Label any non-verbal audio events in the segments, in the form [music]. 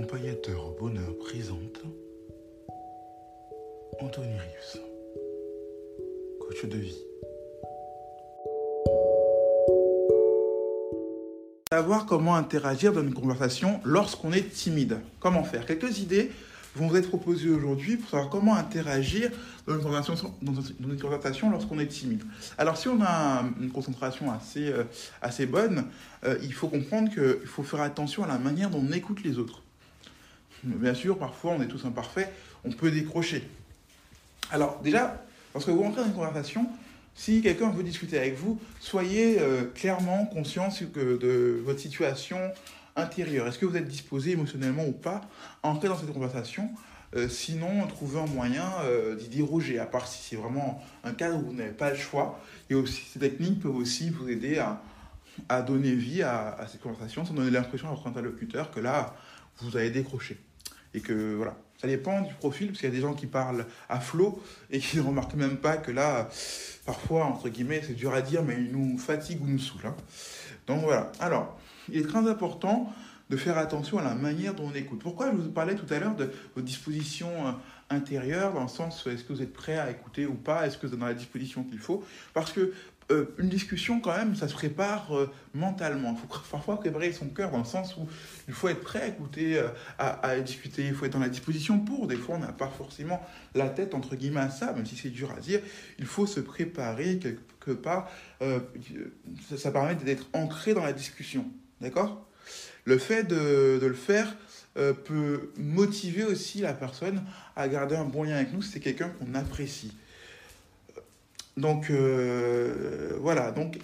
Accompagnateur au bonheur présente Anthony Rius, coach de vie. Savoir comment interagir dans une conversation lorsqu'on est timide. Comment faire? Quelques idées vont vous être proposées aujourd'hui pour savoir comment interagir dans une conversation, lorsqu'on est timide. Alors si on a une concentration assez, euh, assez bonne, euh, il faut comprendre qu'il faut faire attention à la manière dont on écoute les autres. Bien sûr, parfois on est tous imparfaits, on peut décrocher. Alors déjà, lorsque vous rentrez dans une conversation, si quelqu'un veut discuter avec vous, soyez euh, clairement conscient de votre situation intérieure. Est-ce que vous êtes disposé émotionnellement ou pas à entrer dans cette conversation? Euh, Sinon, trouvez un moyen euh, d'y déroger, à part si c'est vraiment un cadre où vous n'avez pas le choix. Et aussi, ces techniques peuvent aussi vous aider à, à donner vie à, à cette conversation sans donner l'impression à votre interlocuteur que là, vous avez décroché. Et que voilà, ça dépend du profil, parce qu'il y a des gens qui parlent à flot et qui [laughs] ne remarquent même pas que là, parfois, entre guillemets, c'est dur à dire, mais ils nous fatiguent ou nous saoulent. hein. Donc voilà. Alors, il est très important de faire attention à la manière dont on écoute. Pourquoi je vous parlais tout à l'heure de votre disposition euh, intérieure, dans le sens est-ce que vous êtes prêt à écouter ou pas, est-ce que vous êtes dans la disposition qu'il faut? Parce que euh, une discussion, quand même, ça se prépare euh, mentalement. Il faut parfois préparer son cœur dans le sens où il faut être prêt à écouter, euh, à, discuter, il faut être dans la disposition pour. Des fois, on n'a pas forcément la tête, entre guillemets, à ça, même si c'est dur à dire. Il faut se préparer quelque part. Ça, permet d'être ancré dans la discussion. D'accord? Le fait de, le faire peut motiver aussi la personne à garder un bon lien avec nous si c'est quelqu'un qu'on apprécie. Donc euh, voilà, donc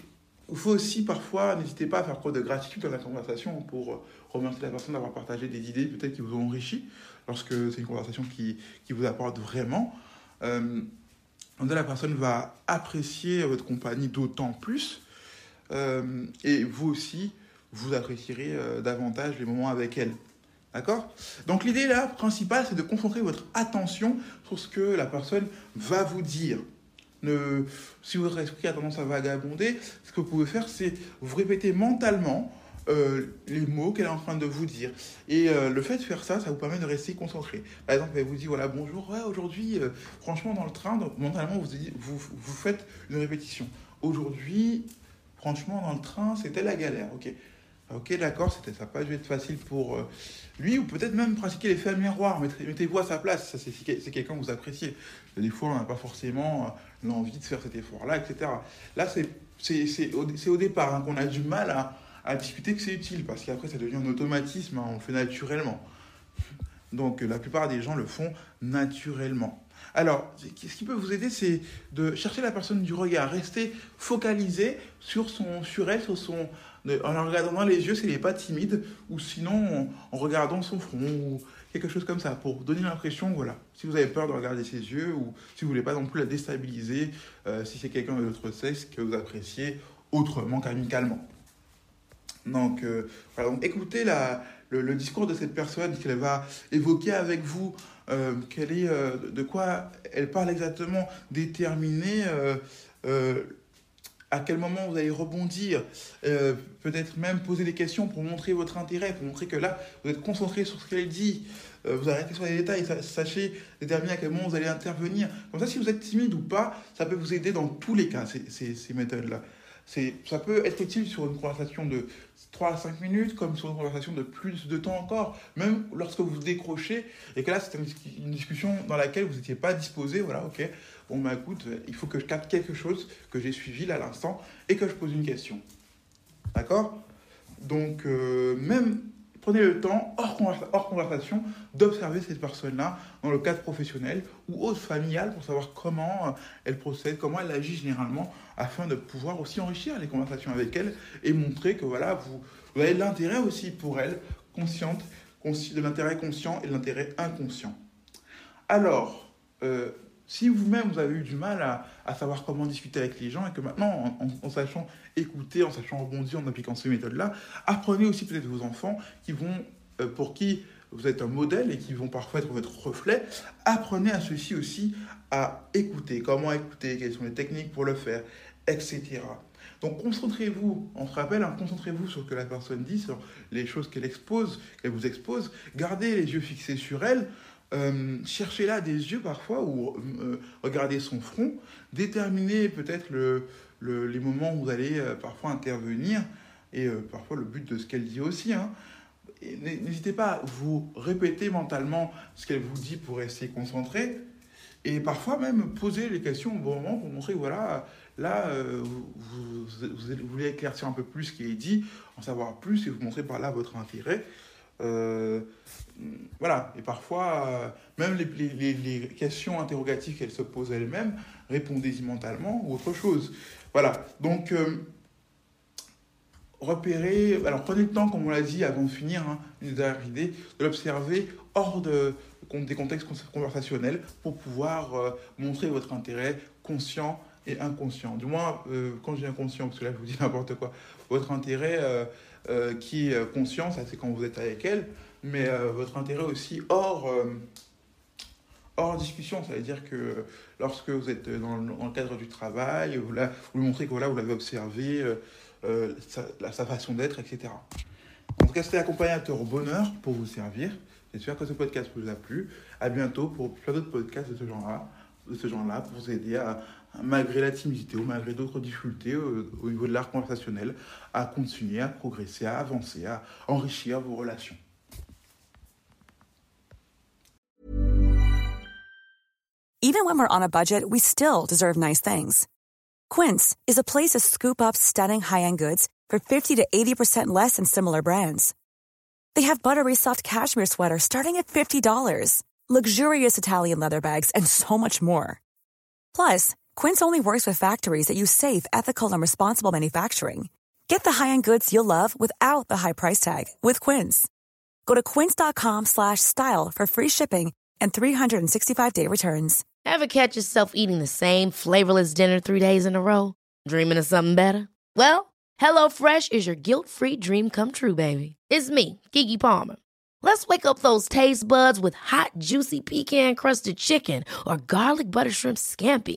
il faut aussi parfois, n'hésitez pas à faire preuve de gratitude dans la conversation pour euh, remercier la personne d'avoir partagé des idées peut-être qui vous ont enrichi lorsque c'est une conversation qui, qui vous apporte vraiment. Euh, la personne va apprécier votre compagnie d'autant plus euh, et vous aussi, vous apprécierez davantage les moments avec elle. D'accord? Donc l'idée là principale, c'est de concentrer votre attention sur ce que la personne va vous dire. Si votre esprit a tendance à vagabonder, ce que vous pouvez faire, c'est vous répéter mentalement euh, les mots qu'elle est en train de vous dire. Et euh, le fait de faire ça, ça vous permet de rester concentré. Par exemple, elle vous dit voilà, bonjour, ouais, aujourd'hui, euh, franchement, dans le train, donc, mentalement, vous, vous, vous faites une répétition. Aujourd'hui, franchement, dans le train, c'était la galère. Ok, ok, d'accord, ça n'a pas dû être facile pour euh, lui, ou peut-être même pratiquer l'effet miroir. Mettez- Mettez-vous à sa place, ça, c'est quelqu'un que vous appréciez. Des fois, on n'a pas forcément euh, l'envie de faire cet effort-là, etc. Là, c'est au, départ hein, qu'on a du mal à, à discuter que c'est utile, parce qu'après, ça devient un automatisme, hein, on le fait naturellement. Donc, euh, la plupart des gens le font naturellement. Alors, ce qui peut vous aider, c'est de chercher la personne du regard, rester focalisé sur, son, sur elle, sur son, en la regardant dans les yeux s'il n'est pas timide, ou sinon en, regardant son front, ou quelque chose comme ça, pour donner l'impression, voilà, si vous avez peur de regarder ses yeux, ou si vous voulez pas non plus la déstabiliser, euh, si c'est quelqu'un de votre sexe que vous appréciez autrement qu'amicalement. Donc, euh, voilà, donc écoutez la, le, le discours de cette personne qu'elle va évoquer avec vous, euh, quelle est, euh, de quoi elle parle exactement, déterminer euh, à quel moment vous allez rebondir, peut-être même poser des questions pour montrer votre intérêt, pour montrer que là, vous êtes concentré sur ce qu'elle dit, vous arrêtez sur les détails, sachez déterminer à quel moment vous allez intervenir. Comme ça, si vous êtes timide ou pas, ça peut vous aider dans tous les cas, ces, ces, ces méthodes-là. Ça peut être utile sur une conversation de 3 à 5 minutes, comme sur une conversation de plus de temps encore, même lorsque vous décrochez, et que là, c'est une, discussion dans laquelle vous n'étiez pas disposé, voilà, ok, bon, bah écoute, il faut que je capte quelque chose que j'ai suivi là à l'instant, et que je pose une question. D'accord? Donc, euh, même prenez le temps, hors, conversation, d'observer cette personne-là dans le cadre professionnel ou autre familial pour savoir comment euh, elle procède, comment elle agit généralement, afin de pouvoir aussi enrichir les conversations avec elle et montrer que voilà, vous, avez l'intérêt aussi pour elle, consciente, de l'intérêt conscient et de l'intérêt inconscient. Alors, euh, si vous-même vous avez eu du mal à, savoir comment discuter avec les gens et que maintenant, en, sachant écouter, en sachant rebondir, en appliquant ces méthodes-là, apprenez aussi peut-être vos enfants qui vont, euh, pour qui vous êtes un modèle et qui vont parfois être votre reflet, apprenez à ceux-ci aussi à écouter, comment écouter, quelles sont les techniques pour le faire, etc. Donc concentrez-vous, on se rappelle, hein, concentrez-vous sur ce que la personne dit, sur les choses qu'elle expose, qu'elle vous expose, gardez les yeux fixés sur elle, euh, cherchez-la des yeux parfois ou euh, regardez son front, déterminez peut-être le, les moments où vous allez euh, parfois intervenir et parfois le but de ce qu'elle dit aussi. Hein. N'hésitez pas à vous répéter mentalement ce qu'elle vous dit pour rester concentré et parfois même poser les questions au bon moment pour montrer que voilà, là, vous, vous, voulez éclaircir un peu plus ce qui est dit, en savoir plus et vous montrer par là votre intérêt. Euh, voilà, et parfois, euh, même les, questions interrogatives qu'elle se pose elle-même, répondez-y mentalement ou autre chose? Voilà, donc euh, repérez, alors prenez le temps, comme on l'a dit avant de finir, hein, une dernière idée, de l'observer hors de, des contextes conversationnels pour pouvoir montrer votre intérêt conscient inconscient. Du moins, quand je dis inconscient, parce que là je vous dis n'importe quoi, votre intérêt euh, qui est conscient, ça c'est quand vous êtes avec elle, mais euh, votre intérêt aussi hors, euh, hors discussion, ça veut dire que lorsque vous êtes dans le, cadre du travail, vous, la, vous lui montrez que voilà, vous l'avez observé, sa, sa, façon d'être, etc. En tout cas, c'était accompagnateur au bonheur pour vous servir. J'espère que ce podcast vous a plu. À bientôt pour plein d'autres podcasts de ce genre-là, de ce genre-là, pour vous aider à, malgré la timidité ou malgré d'autres difficultés euh, au niveau de l'art conversationnel, à continuer, à progresser, à avancer, à enrichir vos relations. Even when we're on a budget, we still deserve nice things. Quince is a place to scoop up stunning high-end goods for 50 to 80% less than similar brands. They have buttery soft cashmere sweaters starting at $50, luxurious Italian leather bags, and so much more. Plus, Quince only works with factories that use safe, ethical, and responsible manufacturing. Get the high-end goods you'll love without the high price tag with Quince. Go to quince.com/style for free shipping and 365-day returns. Ever catch yourself eating the same flavorless dinner 3 days in a row, dreaming of something better? Well, HelloFresh is your guilt-free dream come true, baby. It's me, Gigi Palmer. Let's wake up those taste buds with hot, juicy pecan-crusted chicken or garlic butter shrimp scampi.